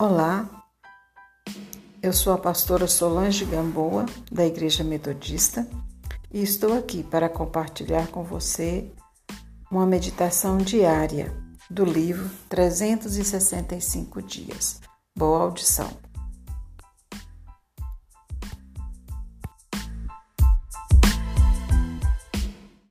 Olá, eu sou a pastora Solange Gamboa, da Igreja Metodista, e estou aqui para compartilhar com você uma meditação diária do livro 365 Dias. Boa audição!